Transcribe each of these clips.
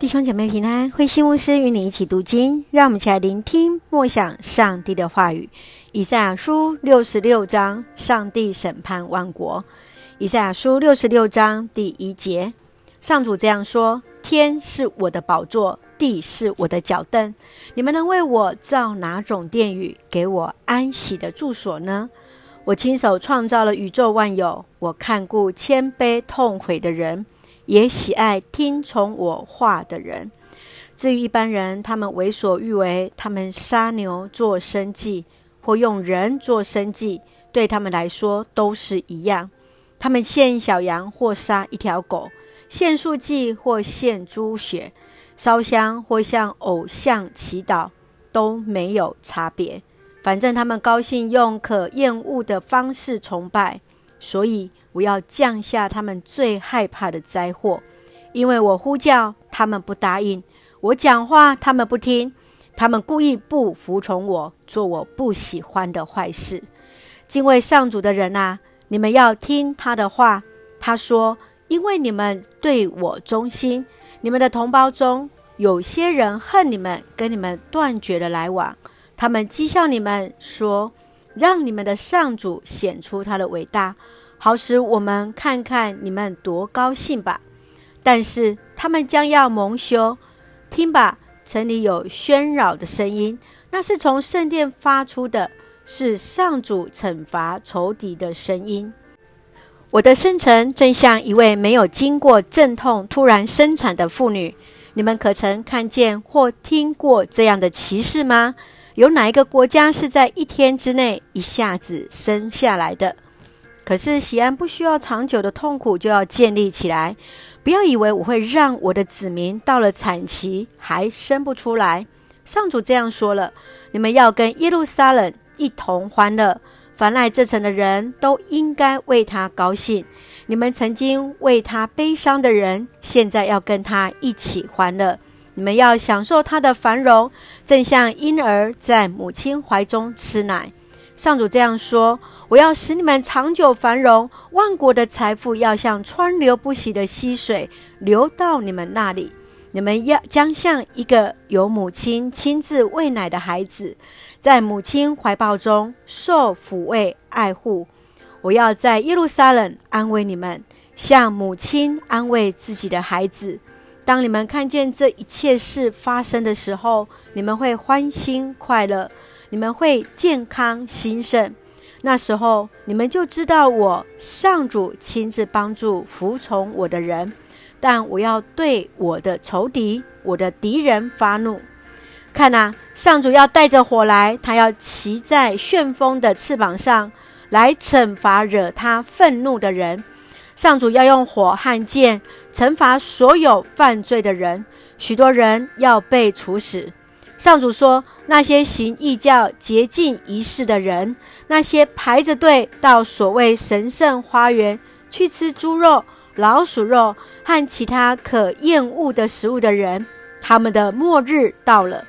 弟兄姐妹平安，慧心牧师与你一起读经，让我们一起来聆听默想上帝的话语。以赛亚书六十六章，上帝审判万国。以赛亚书六十六章第一节，上主这样说：天是我的宝座，地是我的脚凳。你们能为我造哪种殿宇，给我安息的住所呢？我亲手创造了宇宙万有，我看顾谦卑痛悔的人。也喜爱听从我话的人。至于一般人，他们为所欲为，他们杀牛做生计，或用人做生计，对他们来说都是一样。他们献小羊或杀一条狗，献素祭或献猪血，烧香或向偶像祈祷，都没有差别。反正他们高兴用可厌恶的方式崇拜，所以。我要降下他们最害怕的灾祸，因为我呼叫他们不答应，我讲话他们不听，他们故意不服从我，做我不喜欢的坏事。敬畏上主的人啊，你们要听他的话。他说：“因为你们对我忠心，你们的同胞中有些人恨你们，跟你们断绝了来往。他们讥笑你们，说：让你们的上主显出他的伟大。”好使我们看看你们多高兴吧！但是他们将要蒙羞。听吧，城里有喧扰的声音，那是从圣殿发出的，是上主惩罚仇敌的声音。我的生辰正像一位没有经过阵痛突然生产的妇女。你们可曾看见或听过这样的奇事吗？有哪一个国家是在一天之内一下子生下来的？可是喜安不需要长久的痛苦就要建立起来，不要以为我会让我的子民到了产期还生不出来。上主这样说了：你们要跟耶路撒冷一同欢乐，凡来这城的人都应该为他高兴。你们曾经为他悲伤的人，现在要跟他一起欢乐。你们要享受他的繁荣，正像婴儿在母亲怀中吃奶。上主这样说：“我要使你们长久繁荣，万国的财富要像川流不息的溪水流到你们那里。你们要将像一个由母亲亲自喂奶的孩子，在母亲怀抱中受抚慰爱护。我要在耶路撒冷安慰你们，像母亲安慰自己的孩子。当你们看见这一切事发生的时候，你们会欢欣快乐。”你们会健康兴盛，那时候你们就知道我上主亲自帮助服从我的人。但我要对我的仇敌、我的敌人发怒。看哪，上主要带着火来，他要骑在旋风的翅膀上来惩罚惹他愤怒的人。上主要用火和剑惩罚所有犯罪的人，许多人要被处死。上主说：“那些行异教、洁净仪式的人，那些排着队到所谓神圣花园去吃猪肉、老鼠肉和其他可厌恶的食物的人，他们的末日到了。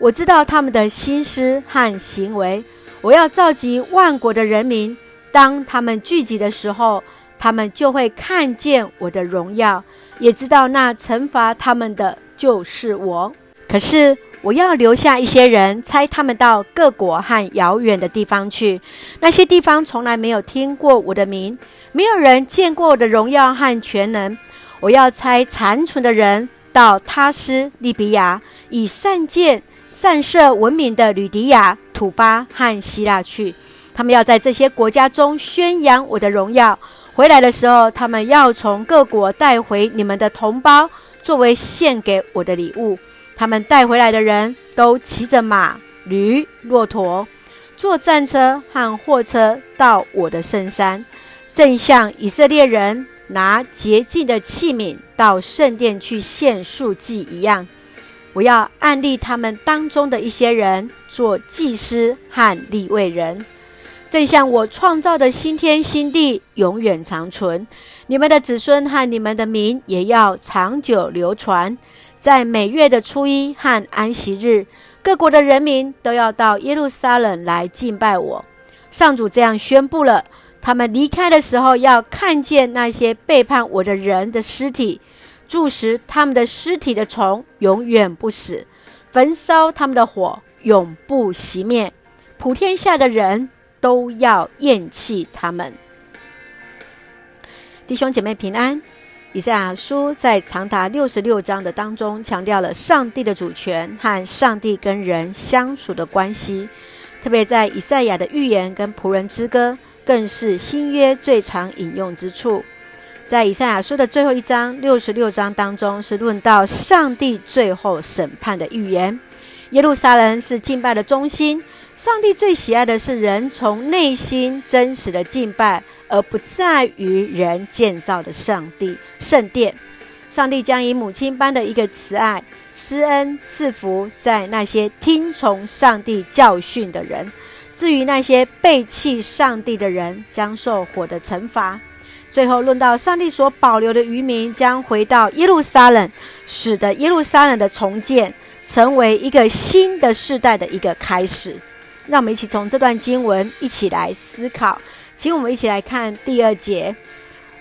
我知道他们的心思和行为。我要召集万国的人民，当他们聚集的时候，他们就会看见我的荣耀，也知道那惩罚他们的就是我。可是。”我要留下一些人，差他们到各国和遥远的地方去。那些地方从来没有听过我的名，没有人见过我的荣耀和全能。我要差残存的人到他斯利比亚，以善见善射闻名的吕迪亚、土巴和希腊去。他们要在这些国家中宣扬我的荣耀。回来的时候，他们要从各国带回你们的同胞，作为献给我的礼物。他们带回来的人都骑着马、驴、骆驼，坐战车和货车到我的圣山，正像以色列人拿洁净的器皿到圣殿去献素祭一样。我要按立他们当中的一些人做祭司和立位人，正像我创造的新天新地永远长存，你们的子孙和你们的名也要长久流传。在每月的初一和安息日，各国的人民都要到耶路撒冷来敬拜我。上主这样宣布了：他们离开的时候，要看见那些背叛我的人的尸体，注食他们的尸体的虫永远不死，焚烧他们的火永不熄灭，普天下的人都要厌弃他们。弟兄姐妹平安。以赛亚书在长达六十六章的当中，强调了上帝的主权和上帝跟人相处的关系。特别在以赛亚的预言跟仆人之歌，更是新约最常引用之处。在以赛亚书的最后一章六十六章当中，是论到上帝最后审判的预言。耶路撒冷是敬拜的中心。上帝最喜爱的是人从内心真实的敬拜，而不在于人建造的上帝圣殿。上帝将以母亲般的一个慈爱施恩赐福在那些听从上帝教训的人。至于那些背弃上帝的人，将受火的惩罚。最后论到上帝所保留的余民将回到耶路撒冷，使得耶路撒冷的重建成为一个新的世代的一个开始。让我们一起从这段经文一起来思考，请我们一起来看第二节。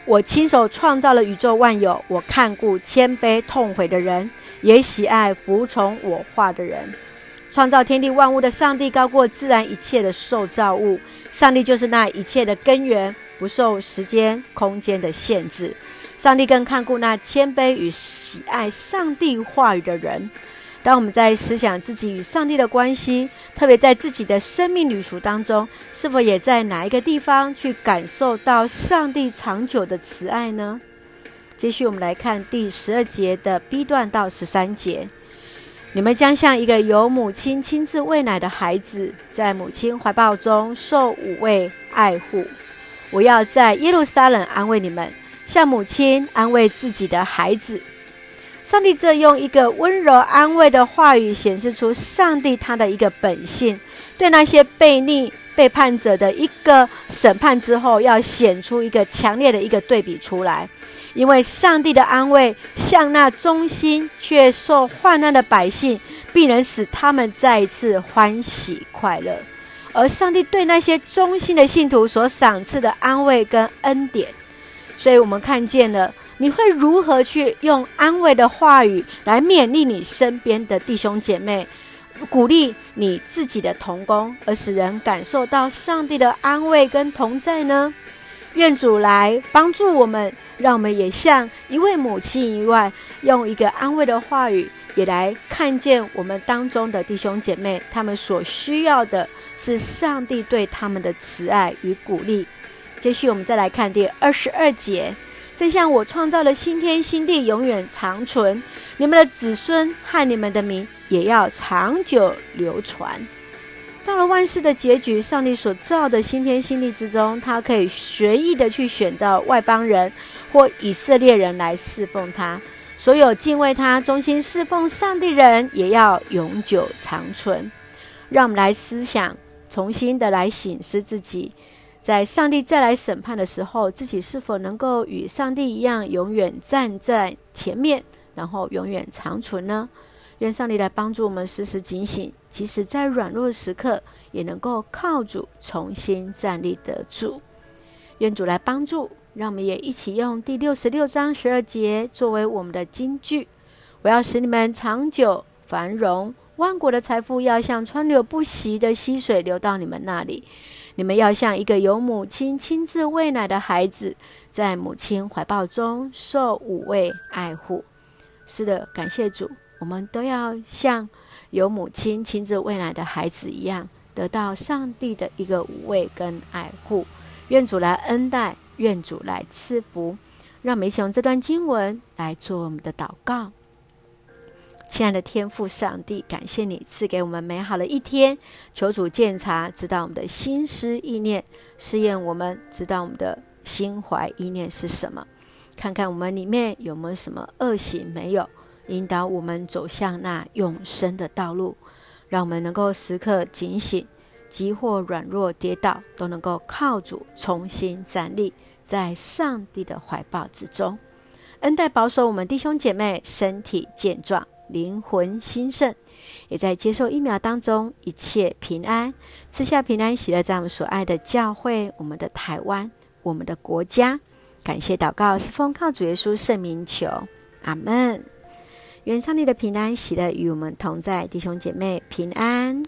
我亲手创造了宇宙万有，我看顾谦卑痛悔的人，也喜爱服从我话的人。创造天地万物的上帝高过自然一切的受造物，上帝就是那一切的根源，不受时间、空间的限制。上帝更看顾那谦卑与喜爱上帝话语的人。当我们在思想自己与上帝的关系，特别在自己的生命旅途当中，是否也在哪一个地方去感受到上帝长久的慈爱呢？继续，我们来看第十二节的 B 段到十三节：你们将像一个由母亲亲自喂奶的孩子，在母亲怀抱中受抚慰爱护。我要在耶路撒冷安慰你们，像母亲安慰自己的孩子。上帝这用一个温柔安慰的话语，显示出上帝他的一个本性，对那些悖逆背叛者的一个审判之后，要显出一个强烈的一个对比出来。因为上帝的安慰，向那忠心却受患难的百姓，必能使他们再一次欢喜快乐；而上帝对那些忠心的信徒所赏赐的安慰跟恩典，所以我们看见了。你会如何去用安慰的话语来勉励你身边的弟兄姐妹，鼓励你自己的同工，而使人感受到上帝的安慰跟同在呢？愿主来帮助我们，让我们也像一位母亲一样，用一个安慰的话语，也来看见我们当中的弟兄姐妹，他们所需要的是上帝对他们的慈爱与鼓励。接续，我们再来看第二十二节。正像我创造的新天新地永远长存，你们的子孙和你们的名也要长久流传。到了万事的结局，上帝所造的新天新地之中，他可以随意的去选择外邦人或以色列人来侍奉他。所有敬畏他、忠心侍奉上帝人，也要永久长存。让我们来思想，重新的来醒思自己。在上帝再来审判的时候，自己是否能够与上帝一样，永远站在前面，然后永远长存呢？愿上帝来帮助我们，时时警醒，即使在软弱时刻，也能够靠主重新站立得住。愿主来帮助，让我们也一起用第六十六章十二节作为我们的金句：我要使你们长久繁荣，万国的财富要像川流不息的溪水流到你们那里。你们要像一个由母亲亲自喂奶的孩子，在母亲怀抱中受抚慰爱护。是的，感谢主，我们都要像由母亲亲自喂奶的孩子一样，得到上帝的一个抚慰跟爱护。愿主来恩待，愿主来赐福。让我们一起用这段经文来做我们的祷告。亲爱的天父上帝，感谢你赐给我们美好的一天。求主鉴察，知道我们的心思意念，试验我们，知道我们的心怀意念是什么。看看我们里面有没有什么恶行没有，引导我们走向那永生的道路。让我们能够时刻警醒，即或软弱跌倒，都能够靠主重新站立在上帝的怀抱之中。恩待保守我们弟兄姐妹身体健壮。灵魂兴盛，也在接受疫苗当中，一切平安，赐下平安喜乐，在我们所爱的教会，我们的台湾，我们的国家，感谢祷告是奉靠主耶稣圣名求，阿门。愿上帝的平安喜乐与我们同在，弟兄姐妹平安。